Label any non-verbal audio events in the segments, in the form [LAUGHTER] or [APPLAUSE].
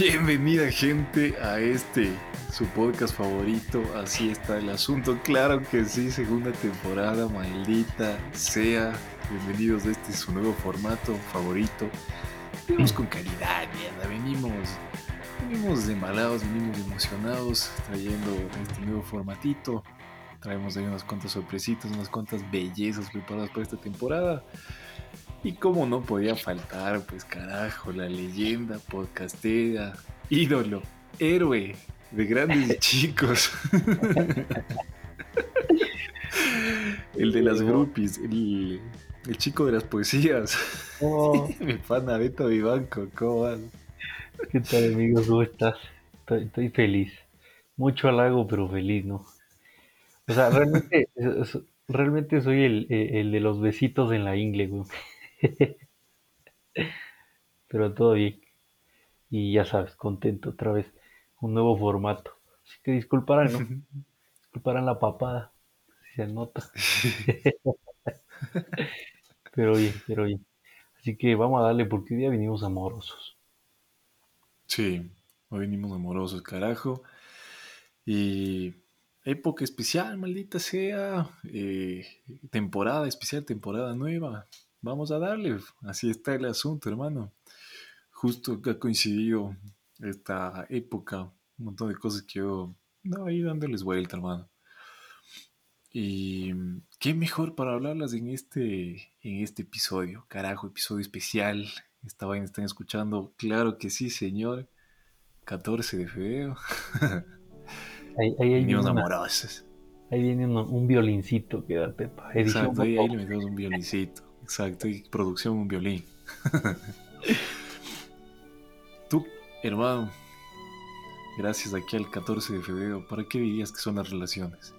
Bienvenida gente a este, su podcast favorito, así está el asunto, claro que sí, segunda temporada, maldita sea, bienvenidos a este su nuevo formato favorito, venimos con calidad, mierda, venimos, venimos embalados, venimos emocionados, trayendo este nuevo formatito, traemos ahí unas cuantas sorpresitas, unas cuantas bellezas preparadas para esta temporada, y como no podía faltar, pues carajo, la leyenda podcastera, ídolo, héroe de grandes chicos. [LAUGHS] el de las groupies, el, el, chico de las poesías. [LAUGHS] Oh. Mi pana Beto Vivanco, ¿cómo vas? ¿Qué tal amigos? ¿Cómo estás? Estoy, estoy feliz. Mucho halago, pero feliz, ¿no? O sea, realmente, [LAUGHS] realmente soy el, el de los besitos en la ingle, güey. [LAUGHS] Pero todo bien. Y ya sabes, contento otra vez. Un nuevo formato. Así que disculparán, ¿no? [LAUGHS] disculparán la papada. Si se nota. [LAUGHS] pero bien, pero bien. Así que vamos a darle porque hoy día venimos amorosos. Sí, hoy venimos amorosos, carajo. Y época especial, maldita sea. Eh, temporada especial, temporada nueva vamos a darle. Así está el asunto, hermano. Justo que ha coincidido esta época, un montón de cosas que yo no ahí dándoles vuelta, hermano. Y qué mejor para hablarlas en este, en este episodio. Carajo, episodio especial. Esta vaina están escuchando. Claro que sí, señor. 14 de febrero. [LAUGHS] Ahí, ahí, ahí viene amorosos. ahí viene un, un violincito, quédate. Pa. Edición Exacto, ahí, ahí le metemos un violincito. Exacto, y producción un violín. [LAUGHS] Tú, hermano, gracias aquí al 14 de febrero, ¿para qué dirías que son las relaciones?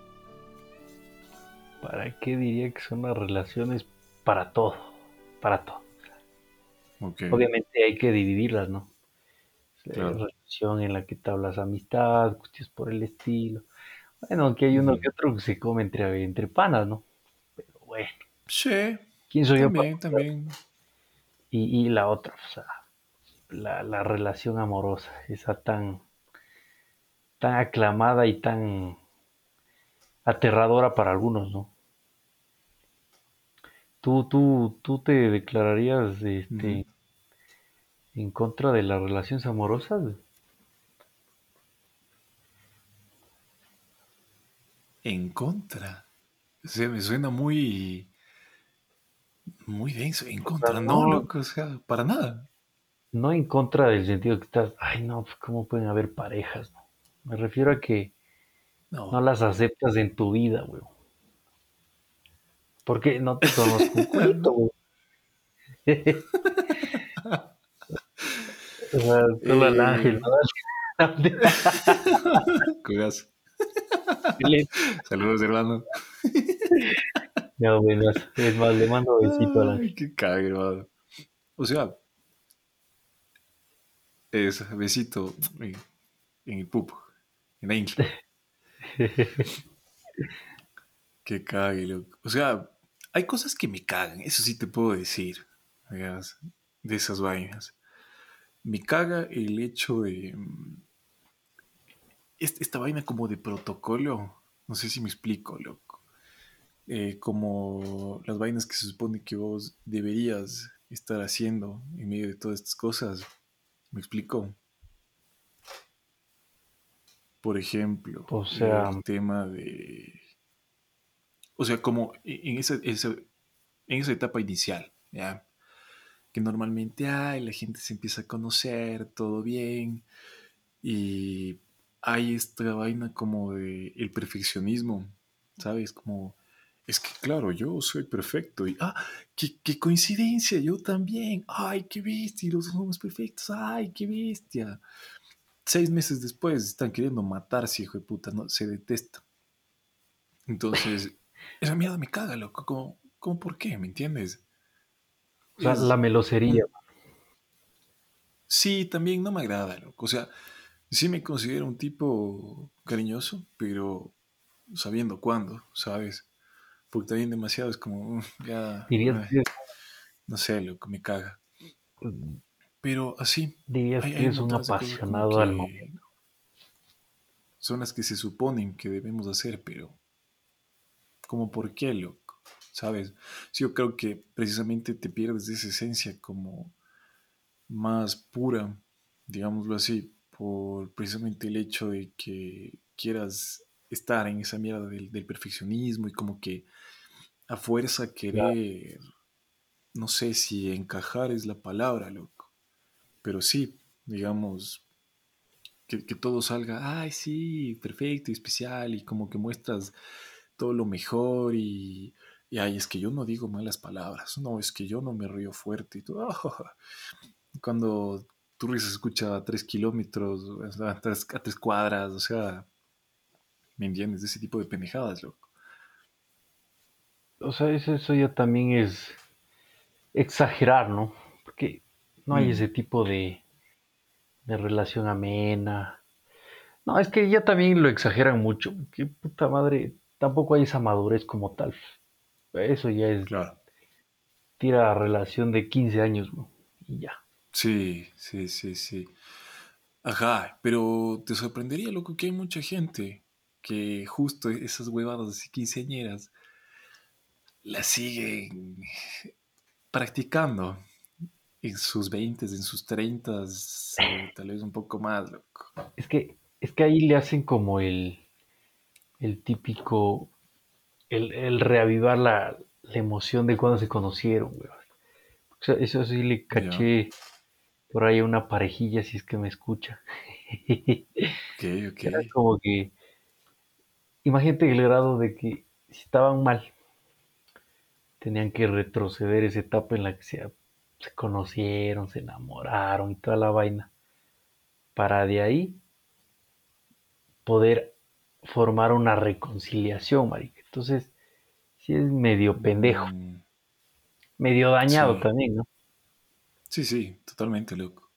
¿Para qué diría que son las relaciones? Para todo, para todo. Obviamente hay que dividirlas, ¿no? Claro. relación en la que tablas amistad, cuestiones por el estilo. Bueno, aunque hay uno que otro que se come entre, entre panas, ¿no? Pero bueno, Sí, ¿quién soy yo para también, también. Y, y la otra, o sea, la, la relación amorosa, esa tan, tan aclamada y tan aterradora para algunos, ¿no? ¿Tú, tú, tú te declararías este, en contra de las relaciones amorosas? En contra. Se me suena muy, muy denso. En contra, sea, no, no. loco, o sea, para nada. No en contra del sentido que estás, ay no, pues cómo pueden haber parejas. Me refiero a que No, no las aceptas en tu vida, güey. Porque no te conozco un güey. [LAUGHS] O sea, solo al Eh. ángel, ¿no? [LAUGHS] Cuidas. Saludos, hermano. [LAUGHS] No, bueno, es más, le mando besito al ángel. Ay, qué cague, hermano. O sea, es besito en, en el pupo, en la ingle. [LAUGHS] Qué cague, loco. O sea, hay cosas que me cagan, eso sí te puedo decir, de esas vainas. Me caga el hecho de mm, est- esta vaina como de protocolo. No sé si me explico, loco. Eh, como las vainas que se supone que vos deberías estar haciendo en medio de todas estas cosas. ¿Me explico? Por ejemplo, O sea- el tema de... O sea, como en esa, esa- en esa etapa inicial, ¿ya? Que normalmente hay, la gente se empieza a conocer, todo bien, y hay esta vaina como de el perfeccionismo, ¿sabes? Como, es que claro, yo soy perfecto, y, ah, qué, qué coincidencia, yo también, ay, qué bestia, y los dos somos perfectos, ay, qué bestia. Seis meses después están queriendo matarse, hijo de puta, no, se detestan. Entonces, [LAUGHS] esa mierda me caga, loco, como, como por qué, ¿me entiendes? O sea, Es- la melosería. Sí, también no me agrada, loco. O sea, sí me considero un tipo cariñoso, pero sabiendo cuándo, ¿sabes? Porque también demasiado es como, ya, Dirías ay, no sé, loco, me caga. Pero así, Dirías hay, que hay un apasionado al momento. son las que se suponen que debemos hacer, pero como por qué, loco, ¿sabes? Sí, yo creo que precisamente te pierdes de esa esencia como más pura, digámoslo así, por precisamente el hecho de que quieras estar en esa mierda del, del perfeccionismo y como que a fuerza querer, no sé si encajar es la palabra, loco, pero sí, digamos, que, que todo salga, ay, sí, perfecto y especial, y como que muestras todo lo mejor y, y ay, es que yo no digo malas palabras, no, es que yo no me río fuerte y todo. [LAUGHS] Cuando tu risa se escucha a tres kilómetros, a tres, a tres cuadras, o sea, ¿me entiendes? De ese tipo de pendejadas, loco. O sea, eso, eso ya también es exagerar, ¿no? Porque no hay Mm, ese tipo de, de relación amena. No, es que ya también lo exageran mucho. Que puta madre, tampoco hay esa madurez como tal. Eso ya es claro. tira relación de 15 años, ¿no? Y ya. Sí, sí, sí, sí. Ajá, pero te sorprendería, loco, que hay mucha gente que justo esas huevadas así quinceañeras las siguen practicando en sus 20, en sus 30 o tal vez un poco más, loco. Es que, es que ahí le hacen como el, el típico, el, el reavivar la, la emoción de cuando se conocieron, güey. O sea, eso sí le caché por ahí a una parejilla, si es que me escucha. [LAUGHS] ok, ok. Era como que, imagínate el grado de que estaban mal, tenían que retroceder esa etapa en la que se, se conocieron, se enamoraron y toda la vaina, para de ahí poder formar una reconciliación, marica. Entonces, sí es medio pendejo, Mm, medio dañado sí, también, ¿no? sí, sí, totalmente, loco.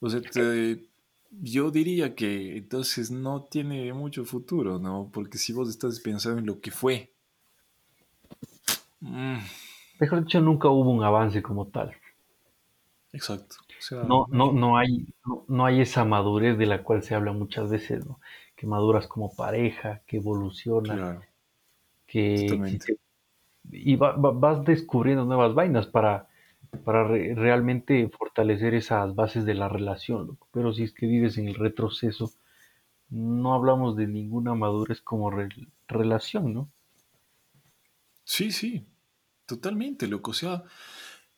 O sea, te- yo diría que entonces no tiene mucho futuro, ¿no? Porque si vos estás pensando en lo que fue, mm, Mejor dicho, nunca hubo un avance como tal. exacto. O sea, No, no, no hay, no, no hay esa madurez de la cual se habla muchas veces, ¿no? Que maduras como pareja, que evolucionas, claro, que y va- va- vas descubriendo nuevas vainas para, para re- realmente fortalecer esas bases de la relación, loco. Pero si es que vives en el retroceso, no hablamos de ninguna madurez como re- relación, ¿no? Sí, sí, totalmente, loco. O sea,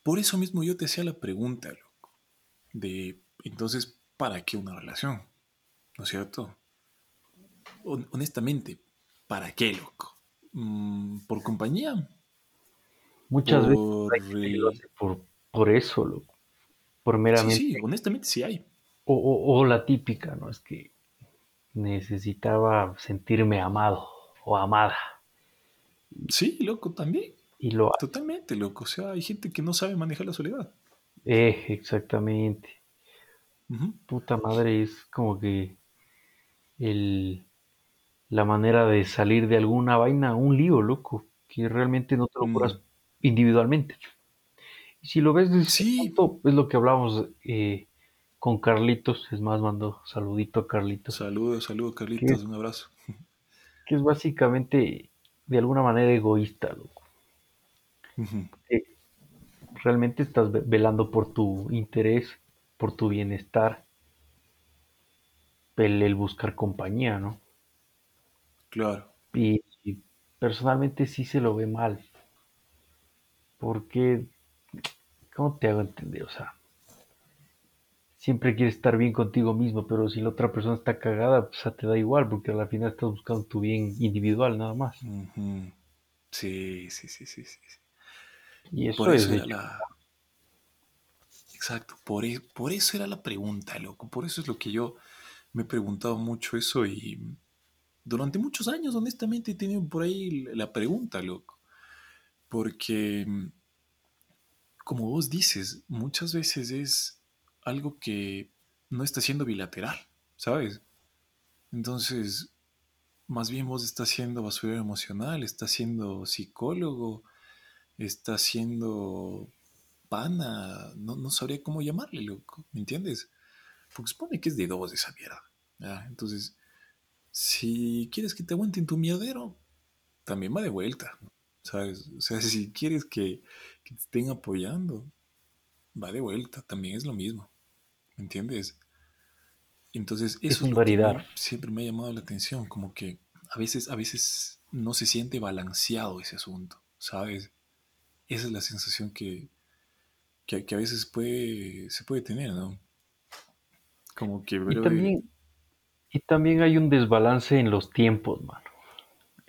por eso mismo yo te hacía la pregunta, loco, de entonces, ¿para qué una relación? ¿No es cierto? Hon- honestamente, ¿para qué, loco? Mm, ¿por compañía? Muchas veces ¿Por lo hace por, por eso, loco, por Sí, sí, meramente, honestamente sí hay. o, o- o la típica, ¿no? Es que necesitaba sentirme amado o amada Sí, loco, también. Y lo hace. Totalmente, loco. O sea, hay gente que no sabe manejar la soledad. Eh, exactamente. Puta madre, es como que el, la manera de salir de alguna vaina, un lío, loco, que realmente no te lo curas Mm, individualmente. Y si lo ves desde Sí, punto, es lo que hablamos eh, con Carlitos, es más, mando saludito a Carlitos, saludos, saludos, Carlitos, un abrazo. que es básicamente de alguna manera egoísta, loco. Realmente estás ve- velando por tu interés, por tu bienestar, el, el buscar compañía, ¿no? Claro. Y, y personalmente sí se lo ve mal, porque, ¿cómo te hago entender? O sea, siempre quieres estar bien contigo mismo, pero si la otra persona está cagada, pues a te da igual, porque al final estás buscando tu bien individual nada más. Sí, sí, sí, sí. sí. Y eso Por es eso era hecho. la... Exacto, por, e- por eso era la pregunta, loco. Por eso es lo que yo me he preguntado mucho eso y durante muchos años, honestamente, he tenido por ahí la pregunta, loco. Porque, como vos dices, muchas veces es algo que no está siendo bilateral, ¿sabes? Entonces, más bien vos estás siendo basurero emocional, estás siendo psicólogo, estás siendo pana, no, no sabría cómo llamarle, loco, ¿me entiendes? Porque supone que es de dos esa mierda. ¿ya? Entonces, si quieres que te aguanten tu mierdero, también va de vuelta, ¿sabes? O sea, [LAUGHS] si quieres que, que te estén apoyando, va de vuelta, también es lo mismo, ¿me entiendes? Entonces, eso Es es, lo que siempre me ha llamado la atención, como que a veces, a veces no se siente balanceado ese asunto, ¿sabes? Esa es la sensación que, que, que a veces puede, se puede tener, ¿no? Como que, Y también, y también hay un desbalance en los tiempos, mano.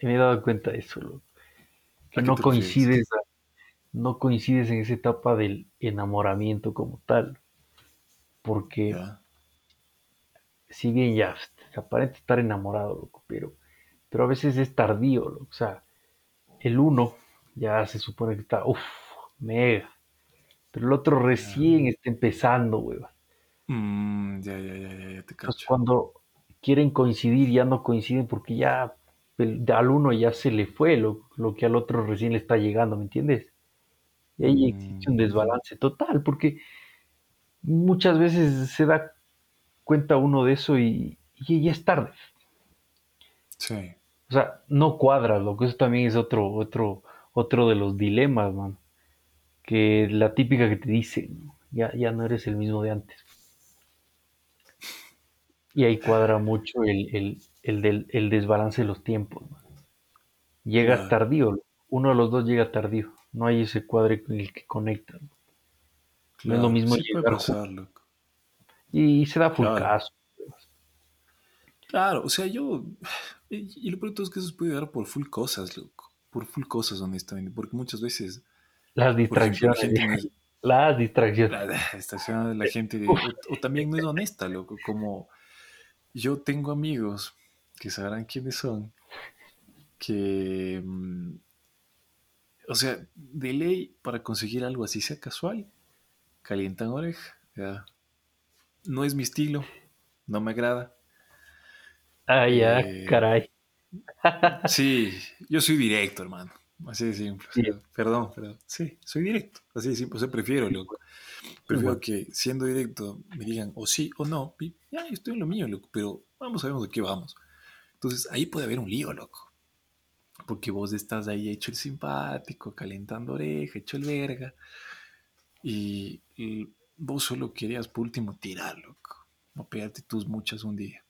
Me he dado cuenta de eso, loco. Que ¿a qué no coincides, no coincides en esa etapa del enamoramiento como tal. Porque ¿Ya? si bien ya se aparenta estar enamorado, loco, pero, pero a veces es tardío, loco. O sea, el uno ya se supone que está, uff, mega. Pero el otro recién está empezando, weón. Mm, ya, ya, ya, ya, te Entonces cacho. cuando quieren coincidir ya no coinciden porque ya el- al uno ya se le fue lo, lo que al otro recién le está llegando, ¿me entiendes? Y ahí existe un Mm, desbalance total porque muchas veces se da cuenta uno de eso y, y ya es tarde. sí, O sea, no cuadra, lo que eso también es otro, otro, otro de los dilemas, man. Que la típica que te dice, ¿no? ya, ya no eres el mismo de antes. Y ahí cuadra mucho el, el, el, del, el desbalance de los tiempos. man. Llegas tardío, uno de los dos llega tardío. No hay ese cuadre con el que conecta. No, No es lo mismo Sí llegar juntos. pasar, loco. Y se da full Claro, caso. claro. O sea, yo. Y, y lo todo es que eso se puede dar por full cosas, loco. Por full cosas, honestamente. Porque muchas veces, Las ejemplo, la distracciones, gente es. [LAUGHS] las distracciones. La, la de la gente. de- Uf, o, o también no es honesta, loco. Como yo tengo amigos que sabrán quiénes son. Que. mm, o sea, de ley, para conseguir algo así sea casual, calientan oreja. Ya. No es mi estilo, no me agrada. ah, ya, Eh, caray. Sí, yo soy directo, hermano. Así de simple. Sí, perdón, pero sí, soy directo. Así de simple. O sea, prefiero, loco. Prefiero que siendo directo me digan o sí o no. Y ya, yo estoy en lo mío, loco. Pero vamos, sabemos de qué vamos. Entonces ahí puede haber un lío, loco. Porque vos estás ahí hecho el simpático, calentando oreja, hecho el verga. Y, y vos solo querías por último tirar, loco. O pegarte tus muchas un día.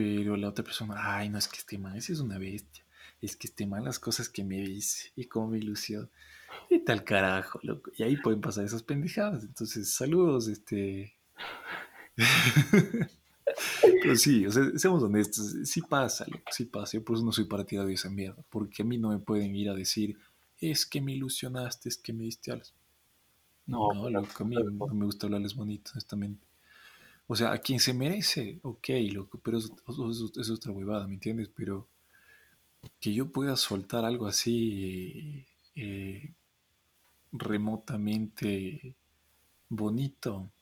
Pero la otra persona, ay, no es que esté mal, ese es una bestia. Es que esté mal las cosas que me dice y cómo me ilusiona. Y tal carajo, loco. Y ahí pueden pasar esas pendejadas. Entonces, saludos, este. [LAUGHS] Pero sí, o sea, seamos honestos, sí pasa, loco, sí pasa. Yo por eso no soy partidario de esa mierda. Porque a mí no me pueden ir a decir, es que me ilusionaste, es que me diste alas. No, No, loco, a mí no me gusta hablarles bonito, honestamente. O sea, a quien se merece, ok, loco, pero eso, eso- eso es otra huevada, ¿me entiendes? Pero que yo pueda soltar algo así eh, remotamente bonito,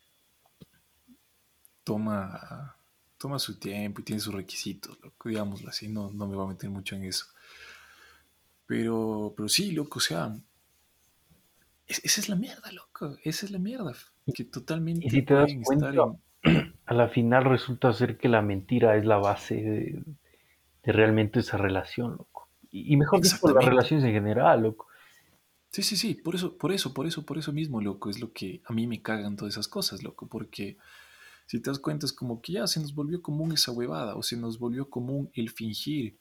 toma, toma su tiempo y tiene sus requisitos, loco, digámoslo así, no, no me voy a meter mucho en eso. Pero, pero sí, loco, o sea, es- esa es la mierda, loco, esa es la mierda, que Y totalmente si te das pueden estar en... a la final resulta ser que la mentira es la base de, de realmente esa relación, loco. Y, y mejor dicho, las Exactamente. relaciones en general, loco. Sí, sí, sí, por eso, por eso, por eso, por eso mismo, loco, es lo que a mí me cagan todas esas cosas, loco, porque si te das cuenta es como que ya se nos volvió común esa huevada, o se nos volvió común el fingir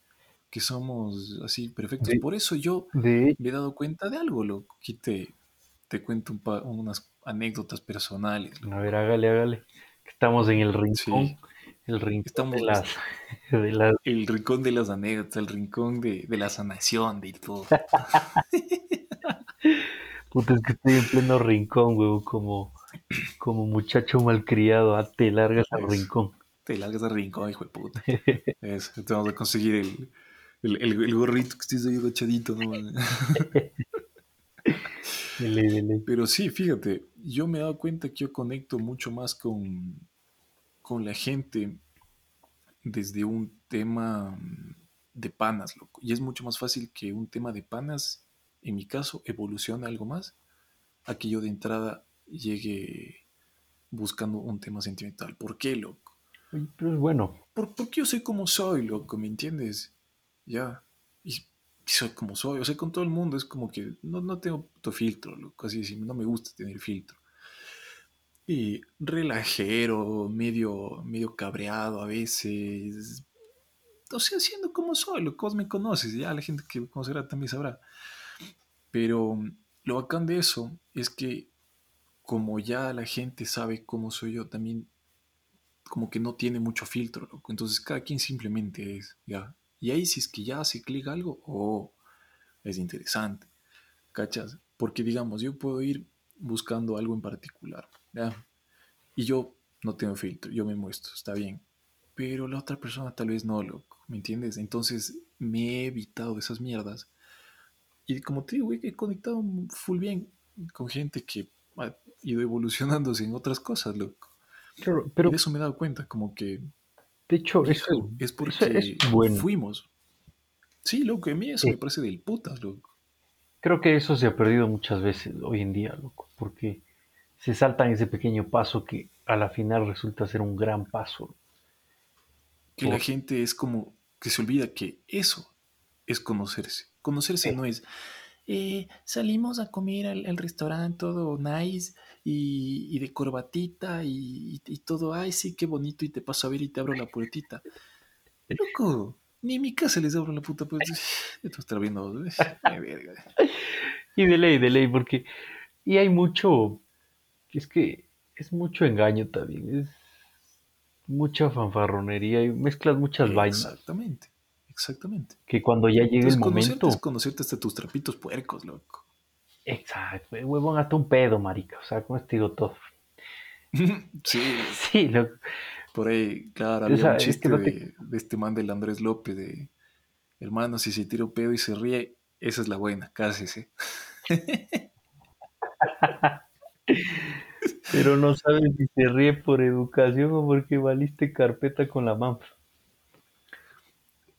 que somos así perfectos. De, Por eso yo de me he dado cuenta de algo, loco, aquí te, te cuento un pa- unas anécdotas personales, A ver, hágale, hágale. Estamos en el rincón, Sí, el rincón de las, es- [LAUGHS] de las, el rincón de las anécdotas, el rincón de, de la sanación, de todo. [LAUGHS] puta, es que estoy en pleno rincón, huevo, como, como muchacho malcriado, ah, te largas al rincón. te largas al rincón, hijo de puta. [LAUGHS] Eso, te vamos a conseguir el, el, el, el gorrito que estés ahí agachadito, ¿no? [LAUGHS] Pero sí, fíjate, yo me he dado cuenta que yo conecto mucho más con, con la gente desde un tema mm, de panas, loco. Y es mucho más fácil que un tema de panas, en mi caso, evolucione algo más, a que yo de entrada llegue buscando un tema sentimental. ¿Por qué, loco? Pero es bueno. Por, porque yo soy como soy, loco, ¿me entiendes? Ya. Soy como soy. O sea, con todo el mundo es como que no, no tengo filtro, loco. Así, no me gusta tener filtro. Y relajero, medio, medio cabreado a veces. O sea, siendo como soy, loco, me conoces, ya la gente que me conocerá también sabrá. Pero lo bacán de eso es que como ya la gente sabe cómo soy yo, también como que no tiene mucho filtro, loco. Entonces cada quien simplemente es, ya. Y ahí si es que ya se clic algo, oh, es interesante. ¿Cachas? Porque digamos, yo puedo ir buscando algo en particular, ¿ya? Y yo no tengo filtro, yo me muestro, está bien. Pero la otra persona tal vez no, loco, ¿me entiendes? Entonces me he evitado de esas mierdas. Y como te digo, he conectado full bien con gente que ha ido evolucionándose en otras cosas, loco pero, eso me he dado cuenta, como que. De hecho, eso es porque fuimos. Sí, loco, a mí eso me parece del putas, loco. Creo que eso se ha perdido muchas veces hoy en día, loco, porque se saltan ese pequeño paso que a la final resulta ser un gran paso. Que la gente es como que se olvida que eso es conocerse. Conocerse no es, eh, salimos a comer al, restaurante todo nice y, de corbatita y, todo, ay, sí, qué bonito, y te paso a ver y te abro la puertita. [LAUGHS] Loco, ni en mi casa les abro la puta puerta. [LAUGHS] Esto está viendo, [LAUGHS] Y de ley, de ley, porque. Y hay mucho. Es que es mucho engaño también. Es mucha fanfarronería y mezclas muchas vainas. Exactamente. Exactamente. Que cuando ya llegue el momento. Es conocerte hasta tus trapitos puercos, loco. Exacto, huevón, hasta un pedo, marica. O sea, como te digo todo. [LAUGHS] sí. Sí, loco. Por ahí, claro, había un chiste de, este man del Andrés López de hermano, si se tira un pedo y se ríe, esa es la buena, cásese. [LAUGHS] Pero no sabes si se ríe por educación o porque valiste carpeta con la manfa.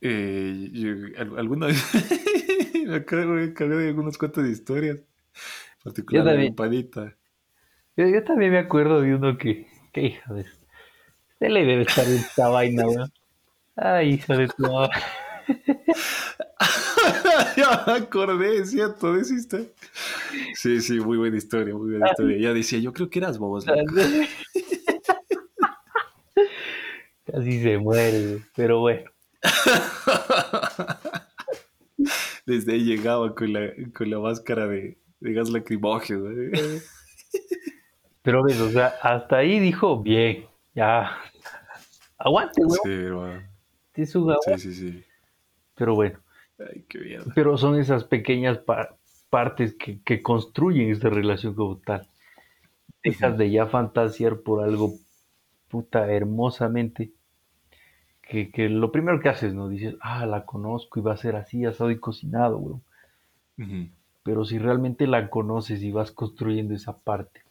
Eh, alguna vez [LAUGHS] me acabo de algunas cuantas historias, [LAUGHS] particularmente yo Yo, yo, también me acuerdo de uno que, que hija de... Se le debe estar en esta vaina, weón. Ay, hijo de tu [LAUGHS] ya me acordé, cierto, de Sí, sí, muy buena historia, muy buena historia. Ya decía, yo creo que eras vos. Casi se muere, pero bueno. [LAUGHS] Desde ahí llegaba con la, con la máscara de, de gas lacrimógeno. Pero ves, o sea, hasta ahí dijo, bien, ya. Aguante, güey. Sí, sí, sí, sí. Pero bueno. Ay, qué Pero son esas pequeñas partes que, que, construyen esta relación como tal. Dejas de ya fantasear por algo puta hermosamente que, lo primero que haces, ¿no? Dices, ah, la conozco y va a ser así, asado y cocinado, güey. Pero si realmente la conoces y vas construyendo esa parte,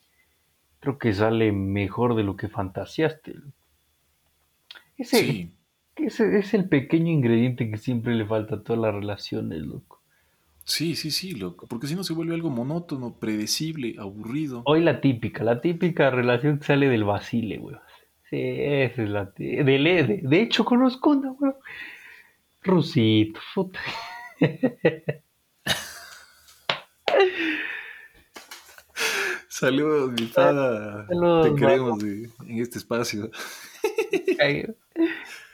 creo que sale mejor de lo que fantaseaste. Ese, sí. ese es el pequeño ingrediente que siempre le falta a todas las relaciones, loco. Sí, sí, sí, loco. Porque si no se vuelve algo monótono, predecible, aburrido. Hoy la típica, la típica relación que sale del vacile, güey. Sí, esa es la de, de, de hecho conozco una, weón. Rusito, puta. [LAUGHS] Saludos, mi pana. Te queremos en este espacio.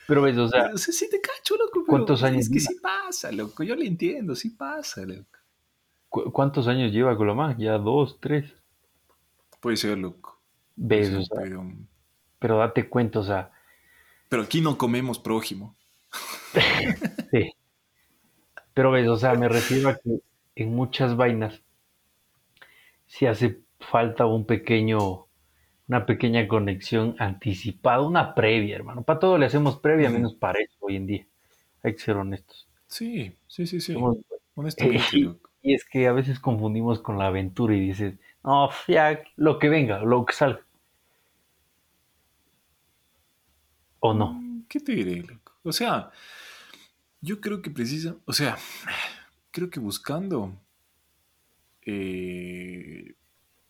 Pero ves, o sea. Sí, sí te cacho, loco. ¿Cuántos años? Es que sí pasa, loco. Yo le entiendo, sí pasa, loco. ¿Cuántos años lleva más? ¿Ya dos, tres? Puede ser, loco. ¿Ves? o sea, pero date cuenta, o sea. Pero aquí no comemos prójimo. [LAUGHS] sí. Pero ves, o sea, me refiero a que en muchas vainas si hace falta un pequeño, una pequeña conexión anticipada, una previa, hermano. Para todo le hacemos previa, menos para eso hoy en día. Hay que ser honestos. Sí, sí, sí, sí. Honestamente. [LAUGHS] y, es que a veces confundimos con la aventura y dices, no, ya, lo que venga, lo que salga. ¿O no? Mm, ¿Qué te diré, O sea, yo creo que precisa, o sea, creo que buscando eh,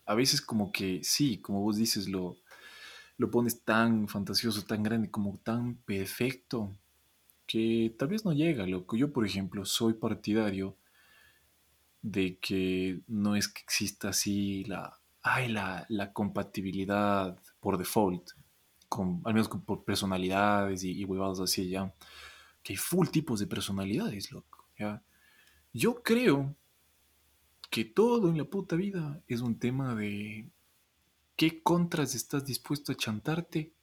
a veces como que sí, como vos dices, lo, lo pones tan fantasioso, tan grande, como tan perfecto, que tal vez no llega, loco. Yo, por ejemplo, soy partidario de que no es que exista así la, ay, la, la compatibilidad por default, con, al menos con, por personalidades y, y huevados así, ya. Que hay full tipos de personalidades, loco, ya. Yo creo que todo en la puta vida es un tema de qué contras estás dispuesto a chantarte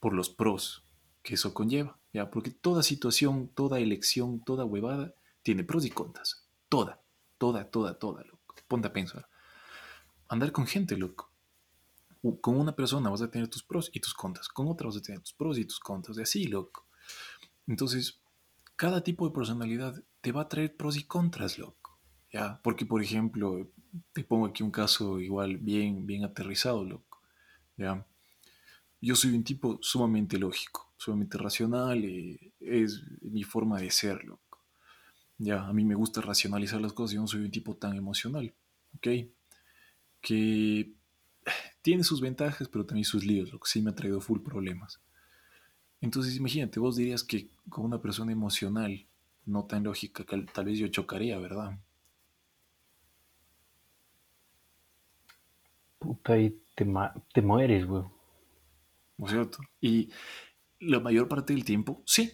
por los pros que eso conlleva, ¿ya? Porque toda situación, toda elección, toda huevada tiene pros y contras. Toda, toda, toda, toda, loco. Ponte a pensar. Andar con gente, loco. Con una persona vas a tener tus pros y tus contras. Con otra vas a tener tus pros y tus contras. Y así, loco. Entonces, cada tipo de personalidad te va a traer pros y contras, loco. ¿Ya? Porque, por ejemplo, te pongo aquí un caso igual bien, bien aterrizado, loco. ¿Ya? Yo soy un tipo sumamente lógico, sumamente racional, y es mi forma de ser, loco. Ya, a mí me gusta racionalizar las cosas, yo no soy un tipo tan emocional, ¿ok? Que tiene sus ventajas, pero también sus líos, lo que sí me ha traído full problemas. Entonces, imagínate, vos dirías que con una persona emocional, no tan lógica, tal vez yo chocaría, ¿verdad? Puta, y te, te mueres, güey. ¿No es cierto? Y la mayor parte del tiempo, sí.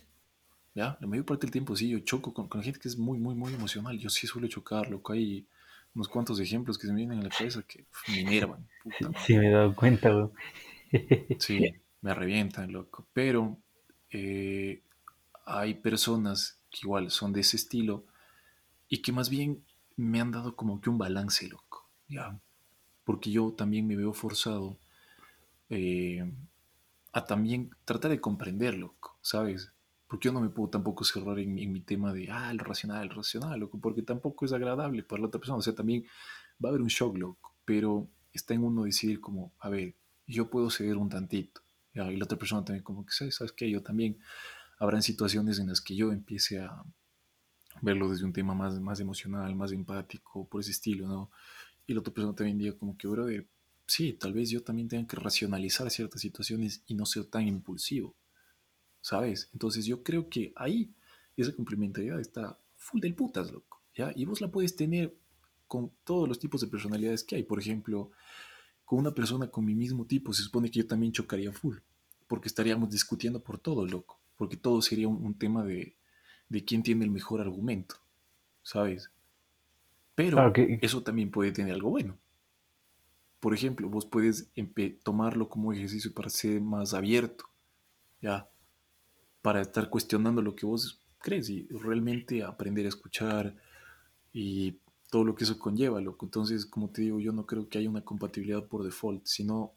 ¿Ya? La mayor parte del tiempo, sí, yo choco con, con gente que es muy, muy, muy emocional. Yo sí suelo chocar, loco. Hay unos cuantos ejemplos que se me vienen a la cabeza que me enervan. Puta, [LAUGHS] sí, me he dado cuenta, güey. [LAUGHS] sí, me revientan, loco. Pero eh, hay personas que igual son de ese estilo y que más bien me han dado como que un balance, loco. ¿Ya? Porque yo también me veo forzado eh, a también tratar de comprenderlo, ¿sabes? Porque yo no me puedo tampoco cerrar en, mi tema de, ah, el racional, el racional, loco, porque tampoco es agradable para la otra persona. O sea, también va a haber un shock, loco, pero está en uno decidir como, a ver, yo puedo ceder un tantito. Y la otra persona también como que, ¿sabes qué? Yo también, habrán situaciones en las que yo empiece a verlo desde un tema más, más emocional, más empático, por ese estilo, ¿no? Y la otra persona también diga como que, brother, sí, tal vez yo también tenga que racionalizar ciertas situaciones y no ser tan impulsivo, ¿sabes? Entonces yo creo que ahí esa complementariedad está full del putas, loco, ¿ya? Y vos la puedes tener con todos los tipos de personalidades que hay. Por ejemplo, con una persona con mi mismo tipo, se supone que yo también chocaría full, porque estaríamos discutiendo por todo, loco, porque todo sería un, tema de, de, quién tiene el mejor argumento, ¿sabes? Pero eso también puede tener algo bueno. Por ejemplo, vos puedes tomarlo como ejercicio para ser más abierto, ¿ya? Para estar cuestionando lo que vos crees y realmente aprender a escuchar y todo lo que eso conlleva, loco. Entonces, como te digo, yo no creo que haya una compatibilidad por default, sino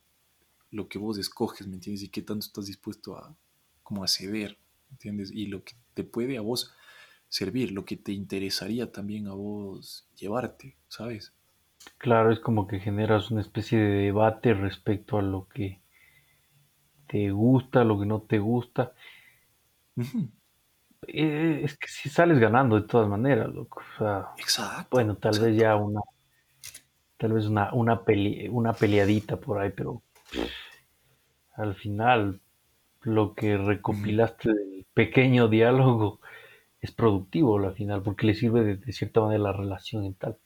lo que vos escoges, ¿me entiendes? Y qué tanto estás dispuesto a, como a ceder, ¿me entiendes? Y lo que te puede a vos servir, lo que te interesaría también a vos llevarte, ¿sabes? Claro, es como que generas una especie de debate respecto a lo que te gusta, lo que no te gusta. Eh, es que si sales ganando de todas maneras, loco. exacto. Bueno, tal vez ya una, tal vez una, una, una peleadita por ahí, pero al final lo que recopilaste del pequeño diálogo es productivo al final, porque le sirve de, de cierta manera la relación y tal.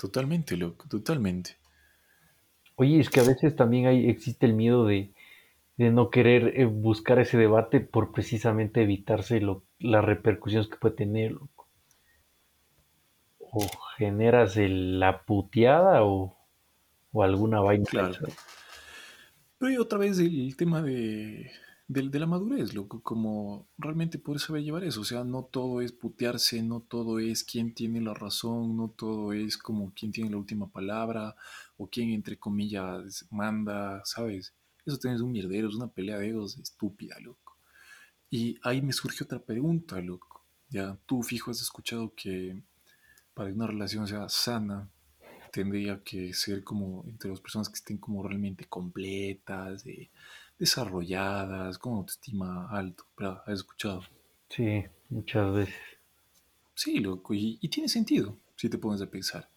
Totalmente, loco, totalmente. Oye, es que a veces también hay, existe el miedo de, no querer eh, buscar ese debate por precisamente evitarse lo, las repercusiones que puede tener, loco. O generas la puteada o, alguna vaina. Claro. Pero otra vez el tema de, de, la madurez, loco, como realmente poder saber llevar eso. O sea, no todo es putearse, no todo es quién tiene la razón, no todo es como quién tiene la última palabra o quién, entre comillas, manda, ¿sabes? Eso también es un mierdero, es una pelea de egos estúpida, loco. Y ahí me surge otra pregunta, loco. Ya, tú fijo has escuchado que para que una relación sea sana, tendría que ser como entre las personas que estén como realmente completas, de desarrolladas, con autoestima alto, ¿verdad? ¿Has escuchado? Sí, muchas veces. Sí, loco, y, tiene sentido, si te pones a pensar.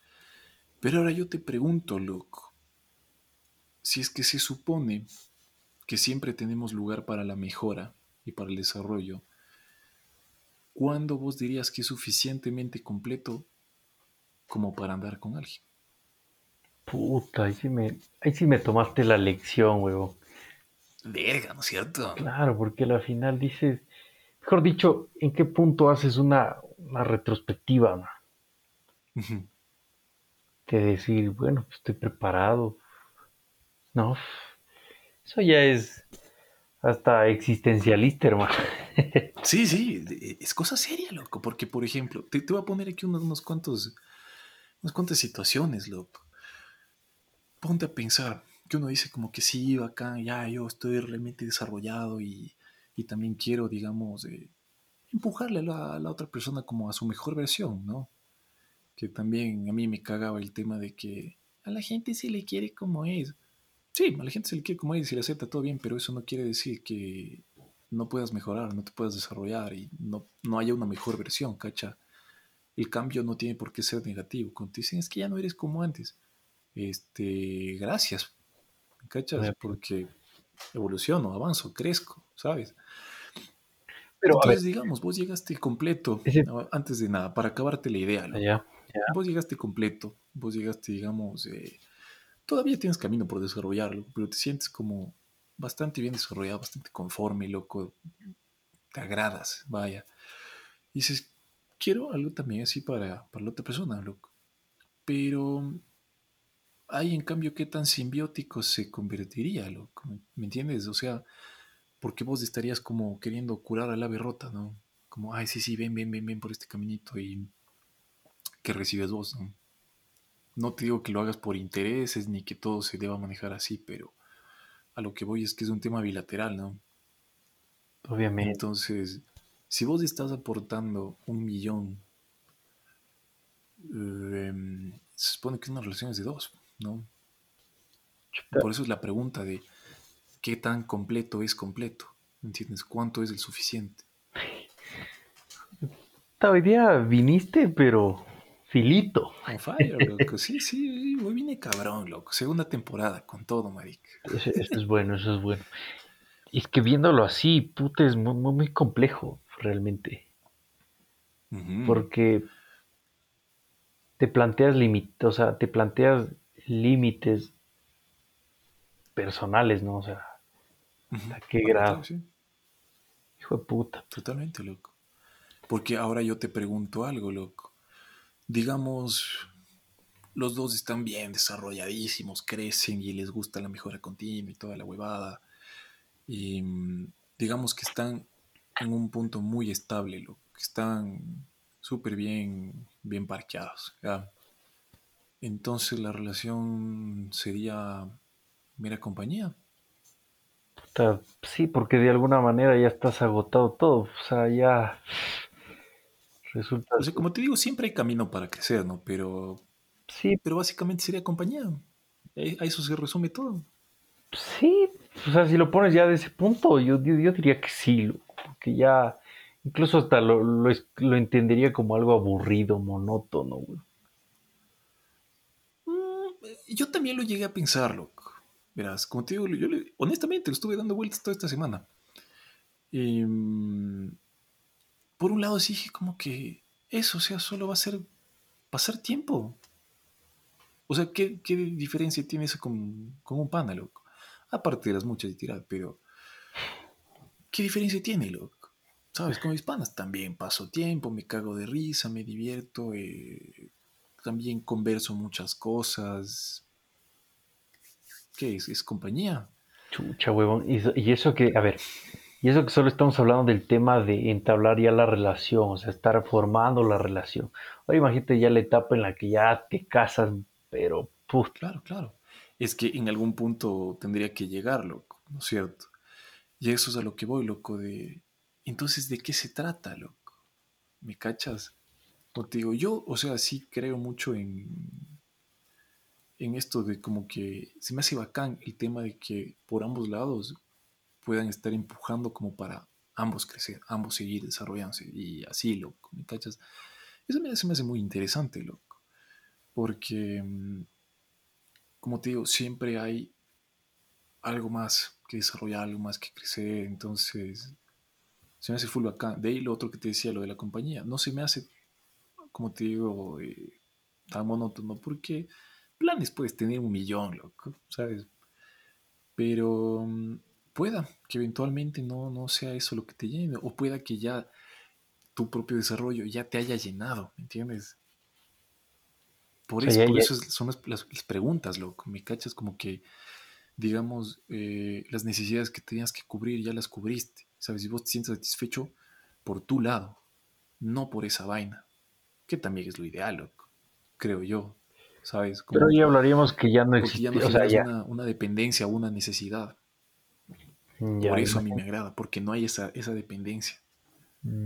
Pero ahora yo te pregunto, loco, si es que se supone que siempre tenemos lugar para la mejora y para el desarrollo, ¿cuándo vos dirías que es suficientemente completo como para andar con alguien? Puta, ahí sí me, ahí sí me tomaste la lección, huevo. Verga, ¿no es cierto? Claro, porque al final dices, mejor dicho, ¿en qué punto haces una, una retrospectiva? Man? De decir, bueno, pues estoy preparado. No, eso ya es hasta existencialista, hermano. [LAUGHS] Sí, sí, es cosa seria, loco, porque por ejemplo, te, te voy a poner aquí unos, unos cuantos, unas cuantas situaciones, loco. Ponte a pensar que uno dice como que sí, acá, ya yo estoy realmente desarrollado y, y también quiero, digamos, eh, empujarle a la, otra persona como a su mejor versión, ¿no? Que también a mí me cagaba el tema de que a la gente se le quiere como es. Sí, a la gente se le quiere como es y le acepta todo bien, pero eso no quiere decir que no puedas mejorar, no te puedas desarrollar y no, no haya una mejor versión, ¿cacha? El cambio no tiene por qué ser negativo. Cuando te dicen es que ya no eres como antes, este, gracias, ¿cachas? Porque evoluciono, avanzo, crezco, ¿sabes? Pero a ver, Entonces, digamos, vos llegaste completo, Ese- no, antes de nada, para acabarte la idea, ya, vos llegaste completo, vos llegaste, digamos, eh, todavía tienes camino por desarrollarlo, pero te sientes como bastante bien desarrollado, bastante conforme, loco, te agradas, vaya. Y dices, quiero algo también así para, para la otra persona, loco. Pero ahí, en cambio, ¿qué tan simbiótico se convertiría, loco? ¿Me entiendes? O sea, porque vos estarías como queriendo curar al ave rota, ¿no? Como, ay, sí, sí, ven, ven, ven, ven por este caminito y que recibes vos, ¿no? No te digo que lo hagas por intereses ni que todo se deba manejar así, pero a lo que voy es que es un tema bilateral, ¿no? obviamente. Entonces, si vos estás aportando un millón, eh, se supone que una relación es de dos, ¿no? Por eso es la pregunta de qué tan completo es completo, ¿entiendes? ¿Cuánto es el suficiente? Hoy día viniste, pero filito. On fire, loco. Sí, sí, hoy vine cabrón, loco. Segunda temporada, con todo, marica. Eso, eso es bueno, eso es bueno. Y es que viéndolo así, puta, es muy, muy, complejo, realmente. Porque te planteas límites, o sea, te planteas límites personales, ¿no? O sea, Ujú. ¿a qué grado? sí. Hijo de puta. Totalmente, loco. Porque ahora yo te pregunto algo, loco. Digamos, los dos están bien desarrolladísimos, crecen y les gusta la mejora continua y toda la huevada. Y mm, digamos que están en un punto muy estable, loco. Que están súper bien, bien parqueados. ¿ya? Entonces la relación sería mera compañía. Puta, sí, porque de alguna manera ya estás agotado todo. O sea, ya resulta. O sea, como te digo, siempre hay camino para crecer, ¿no? Pero, Sí, pero básicamente sería compañía. Eh, A eso se resume todo. sí. O sea, si lo pones ya de ese punto, yo, yo, yo diría que sí, porque ya incluso hasta lo, lo, lo entendería como algo aburrido, monótono, güey. Yo también lo llegué a pensar, loco. Verás, como te digo, yo le- honestamente lo estuve dando vueltas toda esta semana. Mm, por un lado sí dije como que eso, o sea, solo va a ser pasar tiempo. O sea, ¿qué, qué diferencia tiene eso con, con un pana, loco? Aparte de las muchas y tirar, pero ¿qué diferencia tiene, loco? ¿Sabes? Con mis panas también paso tiempo, me cago de risa, me divierto, eh, también converso muchas cosas. ¿Qué es? ¿Es compañía? Chucha, huevón. Y, eso- y eso que, a ver, y eso que solo estamos hablando del tema de entablar ya la relación, o sea, estar formando la relación. Oye, imagínate ya la etapa en la que ya te casas, pero, puf, Claro, claro. Es que en algún punto tendría que llegar, loco, ¿no es cierto? Y eso es a lo que voy, loco, de... Entonces, ¿de qué se trata, loco? ¿Me cachas? Como te digo, yo, o sea, sí creo mucho en, en esto de como que se me hace bacán el tema de que por ambos lados puedan estar empujando como para ambos crecer, ambos seguir desarrollándose y así, loco, ¿me cachas? Eso me, se me hace muy interesante, loco. Porque, mm, como te digo, siempre hay algo más que desarrollar, algo más que crecer. Entonces, se me hace full acá. De ahí lo otro que te decía, lo de la compañía. No se me hace, como te digo, eh, tan monótono. Porque planes puedes tener un millón, loco, ¿sabes? Pero mm, pueda que eventualmente no, no sea eso lo que te llene. O pueda que ya tu propio desarrollo ya te haya llenado, ¿me entiendes? Por eso, por eso son las, preguntas, loco. Me cachas como que, digamos, eh, las necesidades que tenías que cubrir ya las cubriste. ¿Sabes? Si vos te sientes satisfecho por tu lado, no por esa vaina. Que también es lo ideal, loco. Creo yo. ¿Sabes? Pero ya hablaríamos que ya no existe. o sea, Una, una, dependencia, una necesidad. por eso a mí me agrada, porque no hay esa, esa dependencia.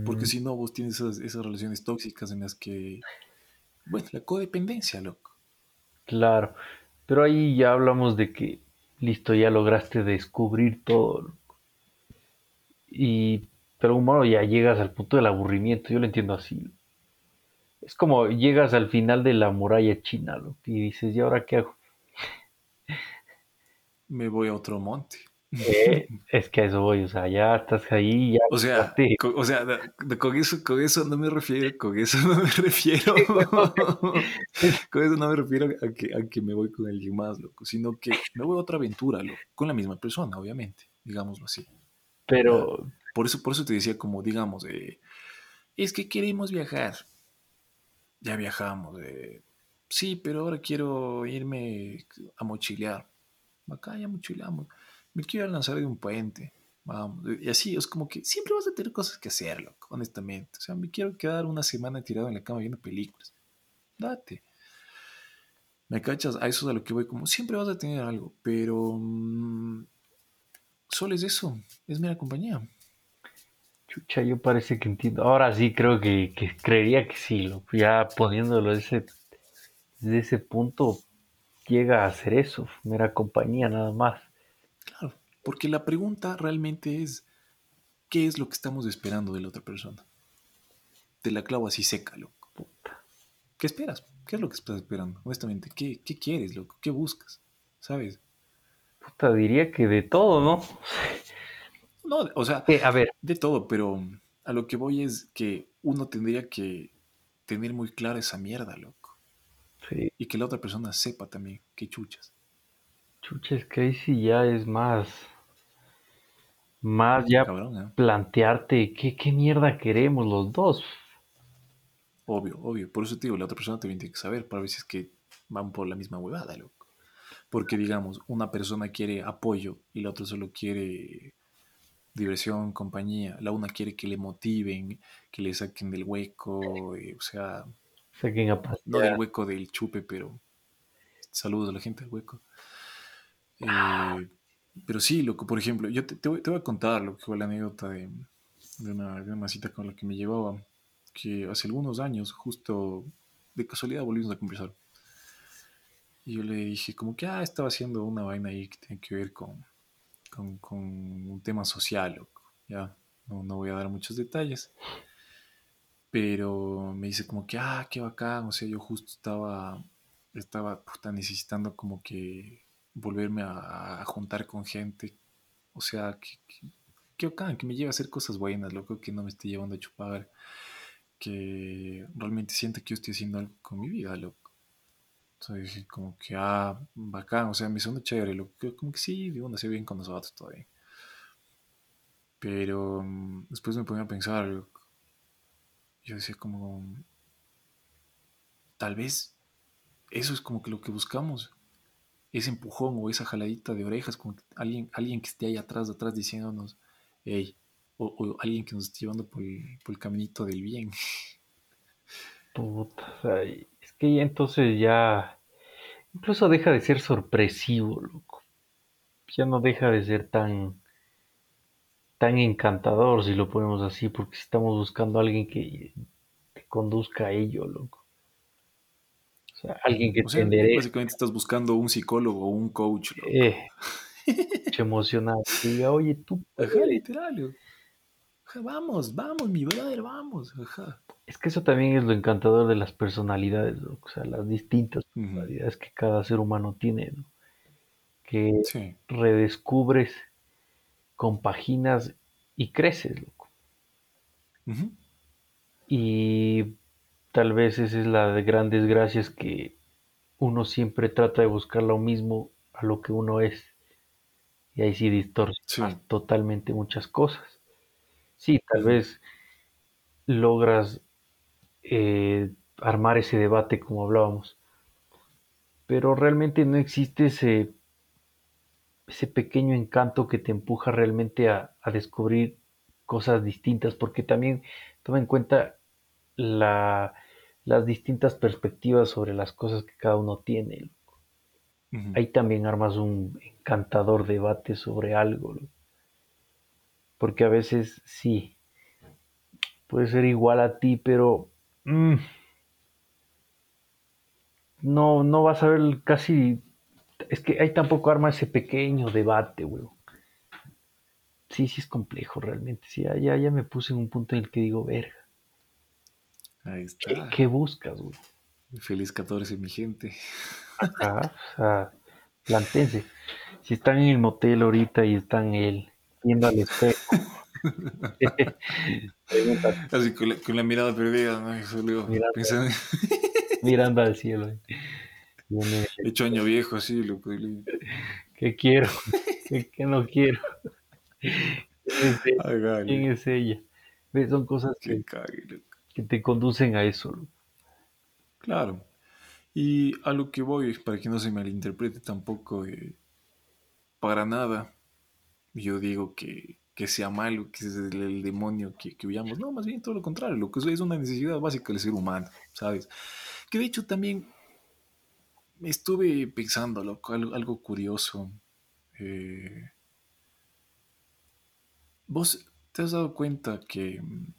Porque mm. si no, vos tienes esas, esas relaciones tóxicas en las que bueno, la codependencia, loco. Claro, pero ahí ya hablamos de que, listo, ya lograste descubrir todo, loco. Y, pero humano ya llegas al punto del aburrimiento, yo lo entiendo así. Es como llegas al final de la muralla china, loco, y dices, ¿y ahora qué hago? Me voy a otro monte. Eh, es que a eso voy, o sea, ya estás ahí, ya. O sea, con, o sea, con eso, con eso no me refiero, con eso no me [LAUGHS] refiero. [LAUGHS] con eso no me refiero a que, a que me voy con alguien más, loco, sino que me voy a otra aventura, loco, con la misma persona, obviamente, digámoslo así. Pero. Por eso, por eso te decía, como, digamos, eh, es que queremos viajar. Ya viajamos. Eh, sí, pero ahora quiero irme a mochilear. Acá ya mochileamos me quiero lanzar de un puente. Vamos. Y así es como que siempre vas a tener cosas que hacer, loco, honestamente. O sea, me quiero quedar una semana tirado en la cama viendo películas. Date. ¿Me cachas? A eso es a lo que voy. Como siempre vas a tener algo, pero mm, solo es eso. Es mera compañía. Chucha, yo parece que entiendo. Ahora sí creo que, creería que sí, loco. Ya poniéndolo desde ese, desde ese punto, llega a ser eso. Mera compañía nada más. Porque la pregunta realmente es, ¿qué es lo que estamos esperando de la otra persona? Te la clavo así seca, loco. ¿Qué esperas? ¿Qué es lo que estás esperando? Honestamente, ¿qué, qué quieres, loco? ¿Qué buscas? ¿Sabes? Puta, diría que de todo, ¿no? [LAUGHS] No, o sea, a ver. de todo, pero a lo que voy es que uno tendría que tener muy clara esa mierda, loco. Sí. Y que la otra persona sepa también qué chuchas. Chuchas, que ahí sí ya es más más ya ¿eh? plantearte qué, qué mierda queremos los dos. Obvio, obvio. Por eso te digo, la otra persona también tiene que saber para ver si es que van por la misma huevada, loco. Porque, digamos, una persona quiere apoyo y la otra solo quiere diversión, compañía. La una quiere que le motiven, que le saquen del hueco, eh, o sea, saquen a no del hueco del chupe, pero saludos a la gente del hueco. Eh, pero sí, loco, por ejemplo, yo te, voy, a contar lo que fue la anécdota de, una, de una cita con la que me llevaba, que hace algunos años, justo de casualidad volvimos a conversar. Y yo le dije como que, ah, estaba haciendo una vaina ahí que tiene que ver con, con, con un tema social. Ya, no, no, voy a dar muchos detalles. Pero me dice como que, ah, qué bacán. O sea, yo justo estaba, estaba puta, necesitando como que volverme a, juntar con gente. O sea, que, que, que, me lleve a hacer cosas buenas, loco, que no me esté llevando a chupar, que realmente sienta que yo estoy haciendo algo con mi vida, loco. Entonces, como que, ah, bacán, o sea, me suena chévere, loco, como que sí, digo, se bien con nosotros todavía. Pero mm, después me ponía a pensar, yo decía como, tal vez eso es como que lo que buscamos ese empujón o esa jaladita de orejas, con alguien, alguien que esté ahí atrás, atrás diciéndonos, hey, o, alguien que nos esté llevando por el, caminito del bien. Puta, que ya entonces ya incluso deja de ser sorpresivo, loco. Ya no deja de ser tan tan encantador si lo ponemos así, porque si estamos buscando a alguien que te conduzca a ello, loco. O sea, alguien que te Básicamente estás buscando un psicólogo o un coach. Eh, [LAUGHS] emocionado. Diga, oye, tú. Ajá, literal. Vamos, vamos, mi brother, vamos. Es que eso también es lo encantador de las personalidades, o sea, las distintas personalidades que cada ser humano tiene, ¿no? que redescubres, compaginas y creces, loco. Y tal vez esa es la de grandes gracias que uno siempre trata de buscar lo mismo a lo que uno es. Y ahí sí distorsiona totalmente muchas cosas. Sí, tal vez logras eh, armar ese debate como hablábamos, pero realmente no existe ese, ese pequeño encanto que te empuja realmente a, descubrir cosas distintas, porque también toma en cuenta las distintas perspectivas sobre las cosas que cada uno tiene. Ahí también armas un encantador debate sobre algo. Porque a veces sí, puede ser igual a ti, pero mm, no, no vas a ver casi... Es que ahí tampoco arma ese pequeño debate, güey. Sí, sí es complejo realmente. Sí, ya, ya, me puse en un punto en el que digo, verga. Ahí está. ¿Qué, buscas, güey? Feliz 14, mi gente. Ajá, o sea, plantense. Si están en el motel ahorita y están él viendo al espejo. [LAUGHS] Así con la, mirada perdida, ¿no? mirando, [LAUGHS] mirando, al cielo. Hecho año viejo, así, loco. ¿Qué quiero? [LAUGHS] ¿Qué, no quiero? ¿Quién es ella? Son cosas que, que, te conducen a eso. Claro. Y a lo que voy, para que no se malinterprete tampoco, eh, para nada, yo digo que, sea malo, que es el, demonio que, que, huyamos. No, más bien todo lo contrario, lo que es una necesidad básica del ser humano, ¿sabes? Que de hecho también estuve pensando algo, algo curioso. Eh, ¿Vos te has dado cuenta que mm,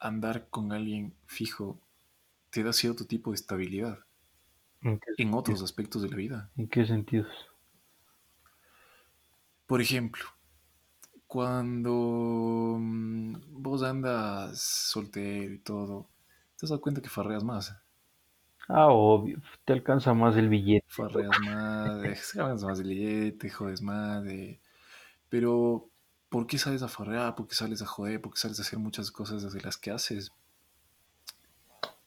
andar con alguien fijo te da cierto tipo de estabilidad en otros aspectos de la vida? ¿En qué sentidos? Por ejemplo, cuando mm, vos andas soltero y todo, te has dado cuenta que farreas más. Ah, obvio, te alcanza más el billete. Farreas más, te alcanza más el billete, jodes más. Pero, ¿por qué sales a farrear? ¿Por qué sales a joder? ¿Por qué sales a hacer muchas cosas de las que haces?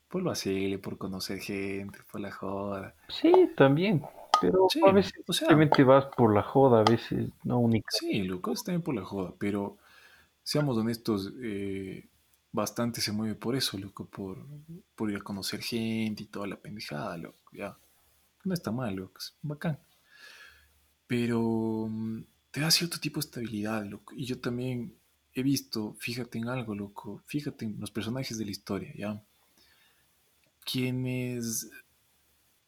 Por lo así, por conocer gente, por la joda. Sí, también. Pero a veces simplemente vas por la joda, a veces no única. Sí, loco, es también por la joda, pero seamos honestos, eh, bastante se mueve por eso, loco, por, por, ir a conocer gente y toda la pendejada, loco, ya. No está mal, loco, es bacán. Pero mm, te da cierto tipo de estabilidad, loco. Y yo también he visto, fíjate en algo, loco, fíjate en los personajes de la historia, ya. Quienes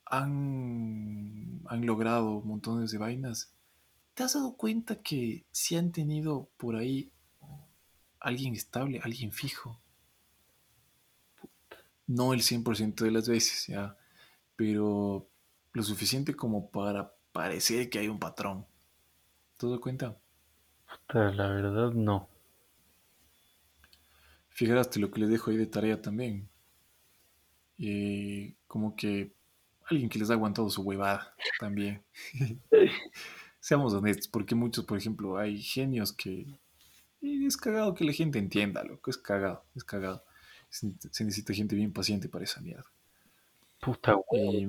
han, han logrado montones de vainas, ¿te has dado cuenta que si han tenido por ahí alguien estable, alguien fijo? No el 100% de las veces, ya, pero lo suficiente como para parecer que hay un patrón. ¿Te has dado cuenta? La verdad, no. Fíjate lo que le dejo ahí de tarea también. como que alguien que les ha aguantado su huevada también. [LAUGHS] Seamos honestos, porque muchos, por ejemplo, hay genios que es cagado que la gente entienda, lo que es cagado, es cagado. Se, necesita gente bien paciente para esa mierda. Puta, güey.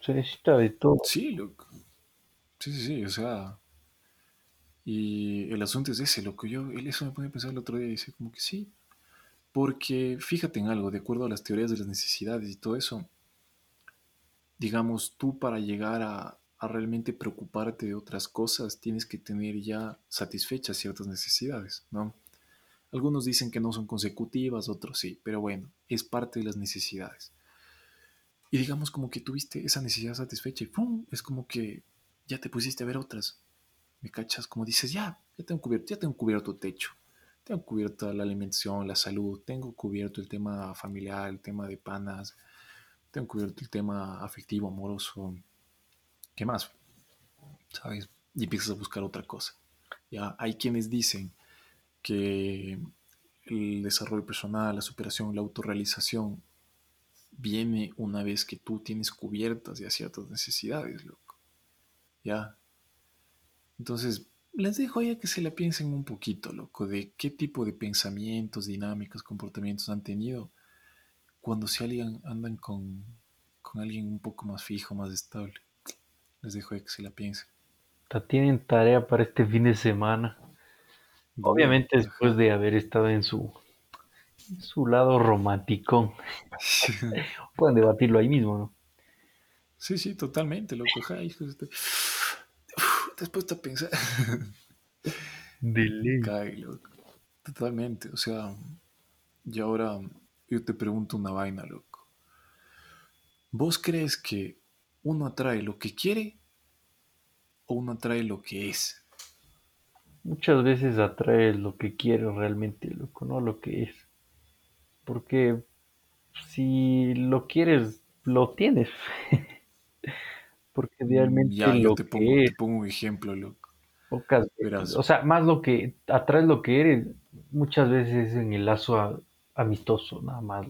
se necesita de todo. Sí, loco. Sí, sí, sí, o sea. Y el asunto es ese, lo que yo, eso me pone a pensar el otro día y dice como que sí. Porque fíjate en algo, de acuerdo a las teorías de las necesidades y todo eso, digamos, tú para llegar a, realmente preocuparte de otras cosas, tienes que tener ya satisfechas ciertas necesidades, ¿no? Algunos dicen que no son consecutivas, otros sí, pero bueno, es parte de las necesidades. Y digamos como que tuviste esa necesidad satisfecha y ¡pum! Es como que ya te pusiste a ver otras. ¿Me cachas? Como dices, ya, ya tengo cubierto, ya tengo cubierto techo. Tengo cubierto la alimentación, la salud, tengo cubierto el tema familiar, el tema de panas, tengo cubierto el tema afectivo, amoroso, ¿qué más? ¿Sabes? Y empiezas a buscar otra cosa. Ya hay quienes dicen que el desarrollo personal, la superación, la autorrealización viene una vez que tú tienes cubiertas ya ciertas necesidades, loco. ¿Ya? Entonces, les dejo ya que se la piensen un poquito, loco, de qué tipo de pensamientos, dinámicas, comportamientos han tenido cuando se alguien andan con, con alguien un poco más fijo, más estable. Les dejo que se la piensen. Tienen tarea para este fin de semana. Obviamente después de haber estado en su, su lado romántico. [LAUGHS] Pueden debatirlo ahí mismo, ¿no? Sí, sí, totalmente, loco. Después te pensar. Cae, loco. Totalmente. O sea, y ahora yo te pregunto una vaina, loco. ¿Vos crees que uno atrae lo que quiere o uno atrae lo que es? Muchas veces atrae lo que quiere realmente, loco, no lo que es. Porque si lo quieres, lo tienes. [LAUGHS] Porque realmente ya, lo te pongo, te pongo un ejemplo, loco. Pocas veces. O sea, más lo que atraes lo que eres, muchas veces en el lazo amistoso, nada más.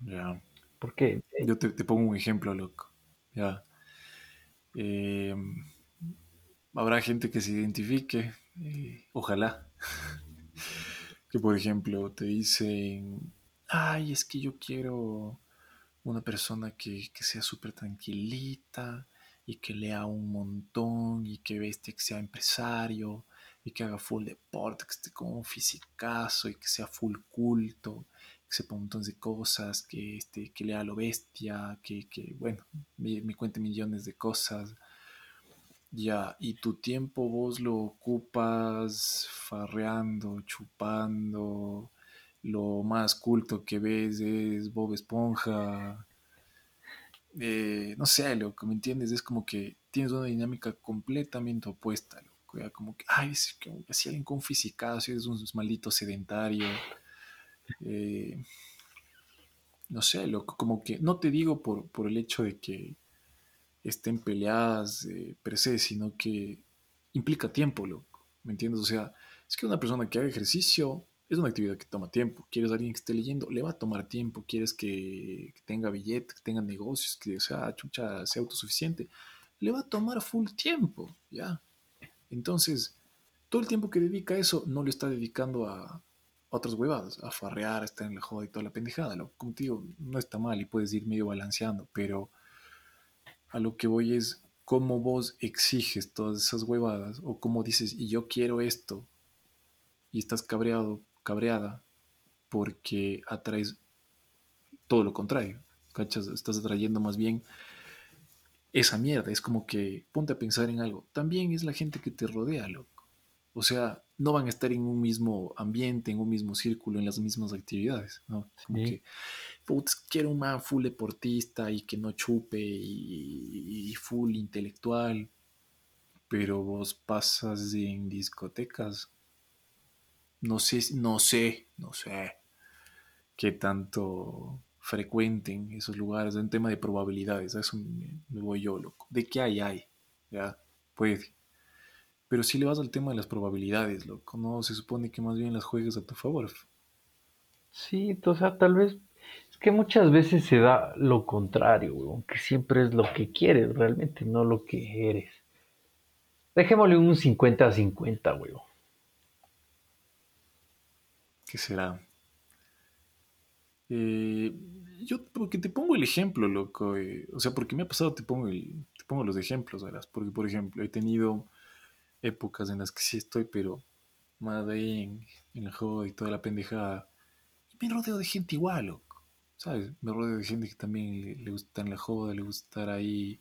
Ya. ¿Por qué? Yo te, pongo un ejemplo, loco. Ya. Eh, habrá gente que se identifique, eh, ojalá. [LAUGHS] que por ejemplo te dicen, ay, es que yo quiero una persona que, sea súper tranquilita y que lea un montón y que veste que sea empresario y que haga full deporte, que esté como un fisicazo y que sea full culto, que sepa un montón de cosas, que, este, que lea lo bestia, que, bueno, me, me cuente millones de cosas. Ya, y tu tiempo vos lo ocupas farreando, chupando, lo más culto que ves es Bob Esponja. Eh, no sé, lo que me entiendes es como que tienes una dinámica completamente opuesta. Como que, ay, es que alguien con física, si eres un maldito sedentario. Eh, no sé, loco, como que no te digo por, por el hecho de que estén peleadas eh, per se, sino que implica tiempo, loco. ¿Me entiendes? O sea, es que una persona que haga ejercicio es una actividad que toma tiempo. Quieres a alguien que esté leyendo, le va a tomar tiempo. Quieres que, tenga billetes, que tenga negocios, que sea chucha, sea autosuficiente, le va a tomar full tiempo, ¿ya? Entonces, todo el tiempo que dedica a eso no lo está dedicando a, otras huevadas, a farrear, a estar en la joda y toda la pendejada. Lo, como te digo, no está mal y puedes ir medio balanceando, pero a lo que voy es cómo vos exiges todas esas huevadas o cómo dices, y yo quiero esto, y estás cabreado cabreada porque atraes todo lo contrario. ¿Cachas? Estás atrayendo más bien esa mierda. Es como que ponte a pensar en algo. También es la gente que te rodea, loco. O sea, no van a estar en un mismo ambiente, en un mismo círculo, en las mismas actividades, ¿no? Como que, putz, quiero un man full deportista y que no chupe y, y full intelectual, pero vos pasas en discotecas no sé, no sé, no sé qué tanto frecuenten esos lugares en tema de probabilidades. A eso me, voy yo, loco. De qué hay, hay. Ya, puede. Pero si le vas al tema de las probabilidades, loco, no se supone que más bien las juegues a tu favor. Sí, o sea, tal vez es que muchas veces se da lo contrario, weón, que siempre es lo que quieres realmente, no lo que eres. Dejémosle un 50 a 50, weón. ¿Qué será? Eh, yo, porque te pongo el ejemplo, loco. Eh, o sea, porque me ha pasado, te pongo, el, te pongo los ejemplos, ¿verdad? Porque, por ejemplo, he tenido épocas en las que sí estoy, pero más ahí en, en el juego y toda la pendejada. Y me rodeo de gente igual, loco. ¿Sabes? Me rodeo de gente que también le, gusta en la joda, le gusta estar ahí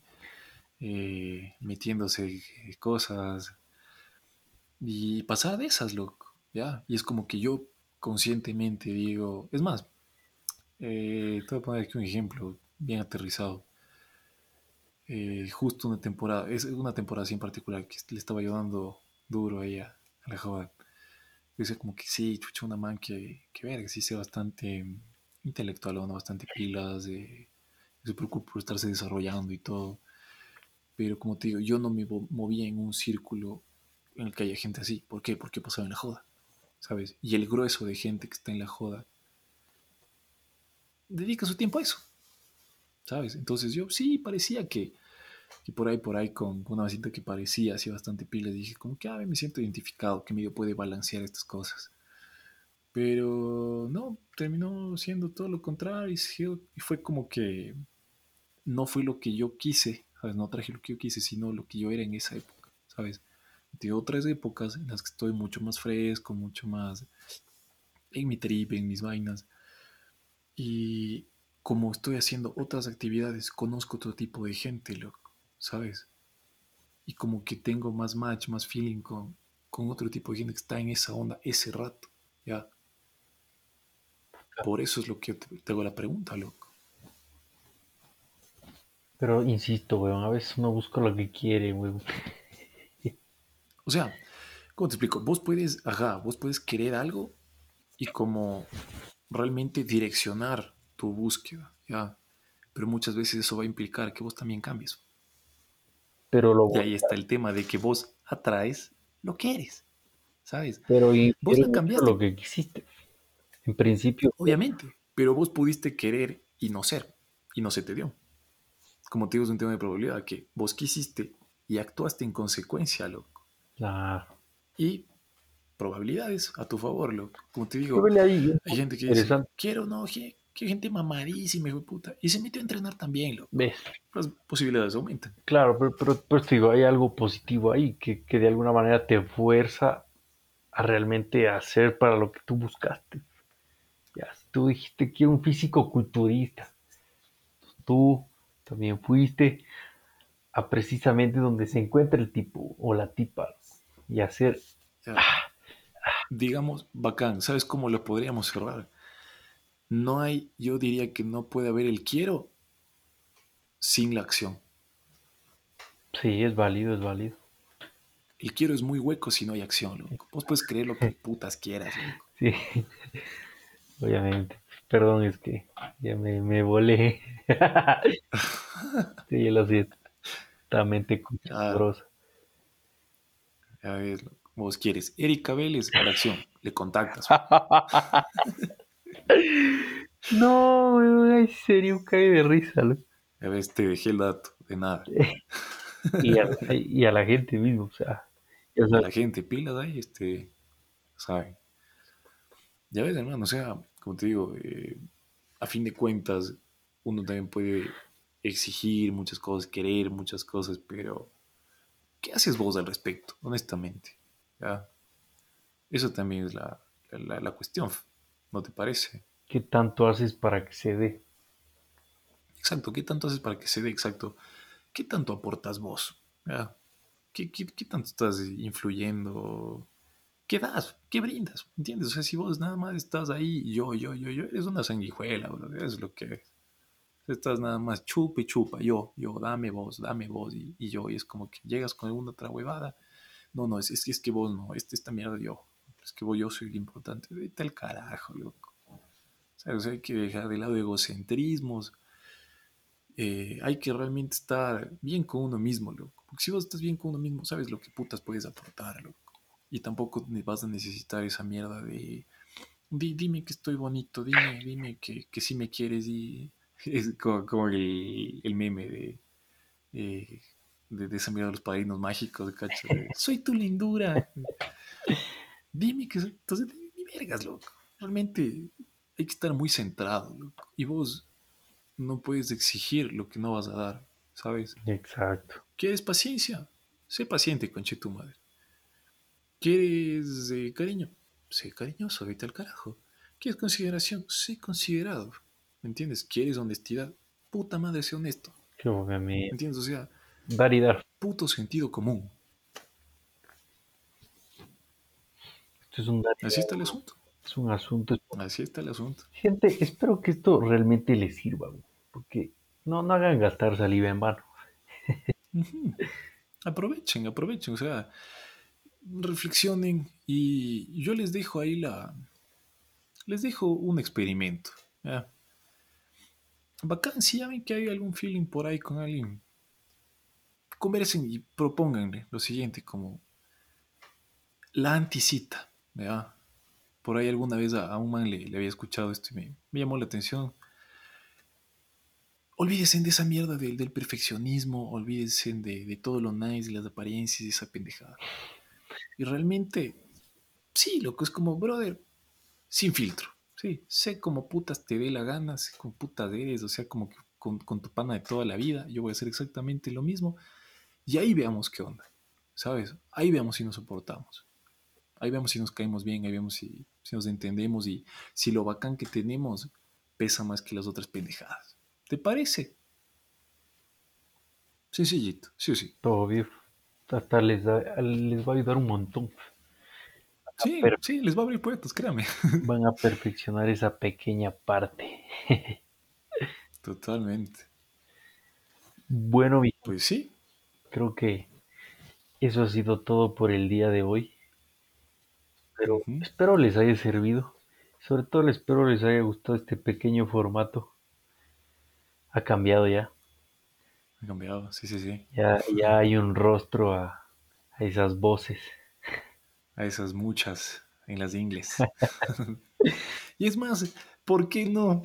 eh, metiéndose cosas. Y pasar de esas, loco. ¿Ya? Y es como que yo conscientemente digo, es más, eh, te voy a poner aquí un ejemplo bien aterrizado. Eh, justo una temporada, es una temporada así en particular que le estaba ayudando duro a ella, a la joven. Dice como que sí, chucha una man que, que verga, sí sea bastante intelectual, ¿no? bastante pilas, de, se preocupa por estarse desarrollando y todo. Pero como te digo, yo no me movía en un círculo en el que haya gente así. ¿Por qué? Porque pasaba en la joda, ¿sabes? Y el grueso de gente que está en la joda dedica su tiempo a eso, ¿sabes? Entonces yo sí parecía que, que por ahí, por ahí, con una vasita que parecía así bastante pila, dije como que, ah, me siento identificado, que medio puede balancear estas cosas. Pero no, terminó siendo todo lo contrario y fue como que no fue lo que yo quise, ¿sabes? No traje lo que yo quise, sino lo que yo era en esa época, ¿sabes? De otras épocas en las que estoy mucho más fresco, mucho más en mi trip, en mis vainas. Y como estoy haciendo otras actividades, conozco otro tipo de gente, loco, ¿sabes? Y como que tengo más match, más feeling con, con otro tipo de gente que está en esa onda ese rato, ¿ya? Por eso es lo que te, hago la pregunta, loco. Pero insisto, weón, a veces uno busca lo que quiere, weón. O sea, ¿cómo te explico? Vos puedes, ajá, vos puedes querer algo y como realmente direccionar tu búsqueda, ¿ya? Pero muchas veces eso va a implicar que vos también cambies. Pero lo y ahí está el tema de que vos atraes lo que eres, ¿sabes? Pero y vos la cambiaste. lo que quisiste. En principio. Obviamente, pero vos pudiste querer y no ser, y no se te dio. Como te digo, es un tema de probabilidad, que vos quisiste y actuaste en consecuencia, loco. Claro. Y probabilidades a tu favor, loco. Como te digo, hay gente que dice, quiero, no, qué, gente mamadísima, hijo de puta. Y se metió a entrenar también, loco. ¿Ves? Las posibilidades aumentan. Claro, pero, pero, pero te digo, hay algo positivo ahí que, que de alguna manera te fuerza a realmente hacer para lo que tú buscaste. Ya, tú dijiste que un físico culturista. Tú también fuiste a precisamente donde se encuentra el tipo o la tipa y hacer... Digamos, bacán, ¿sabes cómo lo podríamos cerrar? No hay, yo diría que no puede haber el quiero sin la acción. Sí, es válido, es válido. El quiero es muy hueco si no hay acción, Vos puedes creer lo que [LAUGHS] putas quieras, Sí. [LAUGHS] Obviamente. Perdón, es que ya me, me volé. [LAUGHS] sí, lo siento. La mente ah. A ver, vos quieres. Erika Vélez a la acción. Le contactas. [LAUGHS] no, en serio, cae de risa. A ver, te dejé el dato. De nada. [LAUGHS] y, a, y, a, la gente mismo, o sea. A la gente, pilas ahí, este. ¿Saben? Ya ves, hermano, o sea, como te digo, eh, a fin de cuentas, uno también puede exigir muchas cosas, querer muchas cosas, pero ¿qué haces vos al respecto, honestamente? ¿Ya? Eso también es la, la, cuestión, ¿no te parece? ¿Qué tanto haces para que se dé? Exacto, ¿qué tanto haces para que se dé? Exacto. ¿Qué tanto aportas vos? ¿Qué, qué, qué tanto estás influyendo? ¿qué das? ¿Qué brindas? ¿Entiendes? O sea, si vos nada más estás ahí, yo, yo, yo, yo, eres una sanguijuela, bro, es lo que es. Estás nada más chupa y chupa, yo, yo, dame vos, dame vos, y, y yo, y es como que llegas con alguna otra huevada. No, no, es, es, es que vos no, este, esta mierda yo, es que vos, yo soy el importante, vete al carajo, loco. Hay que dejar de lado egocentrismos, eh, hay que realmente estar bien con uno mismo, loco. Porque si vos estás bien con uno mismo, sabes lo que putas puedes aportar, loco. Y tampoco vas a necesitar esa mierda de, dime que estoy bonito, dime, dime que, que sí me quieres. Y [LAUGHS] es como, el, el, meme de, de, esa mierda de los padrinos mágicos, cacho. [LAUGHS] Soy tu lindura. Dime que Entonces, ni vergas, loco. Realmente hay que estar muy centrado, loco. Y vos no puedes exigir lo que no vas a dar, ¿sabes? Exacto. ¿Quieres paciencia? Sé paciente, conche tu madre. ¿Quieres eh, cariño? Sé cariñoso, vete al carajo. ¿Quieres consideración? Sé considerado. ¿Me entiendes? ¿Quieres honestidad? Puta madre, sé honesto. ¿Me entiendes? O sea, dar y dar. Puto sentido común. Esto es un Así está el asunto. Es un asunto. Así está el asunto. Gente, espero que esto realmente les sirva, porque no, no hagan gastar saliva en vano. aprovechen, aprovechen. O sea, reflexionen y yo les dejo ahí la... Les dejo un experimento. ¿ya? Bacán, si ya ven que hay algún feeling por ahí con alguien, conversen y propónganle lo siguiente, como, la anticita, ¿verdad? Por ahí alguna vez a, un man le, había escuchado esto y me, llamó la atención. Olvídense de esa mierda del, del perfeccionismo, olvídense de, de, todo lo nice, de las apariencias y esa pendejada. Y realmente, sí, lo que es como, brother, sin filtro. Sí, sé como putas te dé la gana, sé como putas eres, o sea, como que con, con, tu pana de toda la vida, yo voy a hacer exactamente lo mismo. Y ahí veamos qué onda, ¿sabes? Ahí veamos si nos soportamos. Ahí vemos si nos caemos bien, ahí vemos si, si nos entendemos y si lo bacán que tenemos pesa más que las otras pendejadas. ¿Te parece? Sencillito, sí o sí. Todo bien. Hasta les, les va a ayudar un montón. Sí, sí, les va a abrir puertas, créame. [LAUGHS] Van a perfeccionar esa pequeña parte. [LAUGHS] Totalmente. Bueno, pues sí. Creo que eso ha sido todo por el día de hoy. Pero espero les haya servido. Sobre todo espero les haya gustado este pequeño formato. Ha cambiado ya. Ha cambiado, sí, sí, sí. Ya, ya hay un rostro a, a esas voces. A esas muchas en las ingles. [LAUGHS] [LAUGHS] y es más, ¿por qué no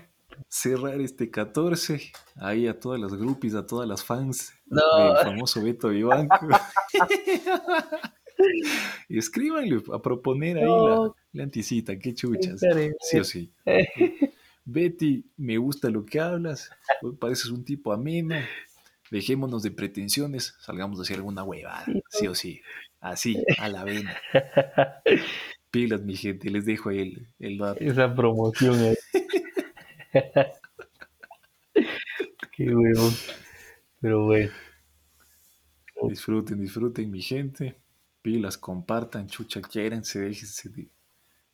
cerrar este 14 ahí a todas las groupies, a todas las fans del famoso Beto Vivanco? y [LAUGHS] escríbanle a proponer ahí la, la, anticita, qué chuchas. Sí o sí. [LAUGHS] Betty, me gusta lo que hablas, pareces un tipo ameno, dejémonos de pretensiones, salgamos a hacer alguna huevada, sí o sí, así, a la vena. [LAUGHS] Pilas, mi gente, les dejo ahí el, el dato. Esa promoción ahí. [LAUGHS] Qué huevo. Pero bueno. Disfruten, disfruten, mi gente pilas, compartan, chucha, quérense, déjense de,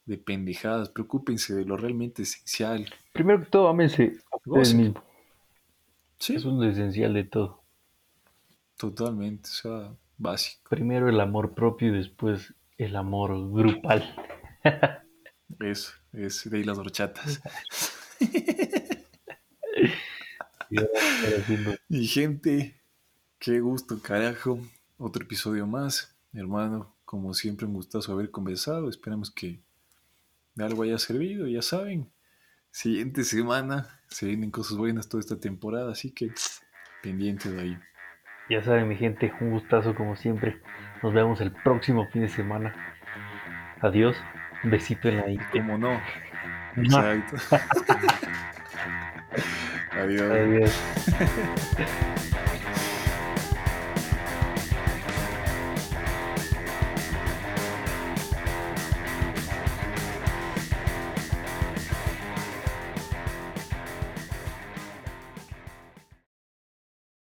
de pendejadas, preocúpense de lo realmente esencial. Primero que todo, ámense a ustedes mismos. Sí. Eso es lo esencial de todo. Totalmente, o sea, básico. Primero el amor propio y después el amor grupal. [LAUGHS] Eso, es de ahí las horchatas. [LAUGHS] Mi gente, qué gusto, carajo. Otro episodio más hermano, como siempre, un gustazo haber conversado. Esperamos que de algo haya servido. Ya saben, siguiente semana se vienen cosas buenas toda esta temporada, así que pendiente de ahí. Ya saben, mi gente, un gustazo como siempre. Nos vemos el próximo fin de semana. Adiós. Un besito en la. Como no. Exacto. [LAUGHS] [LAUGHS] Adiós. Adiós. [LAUGHS]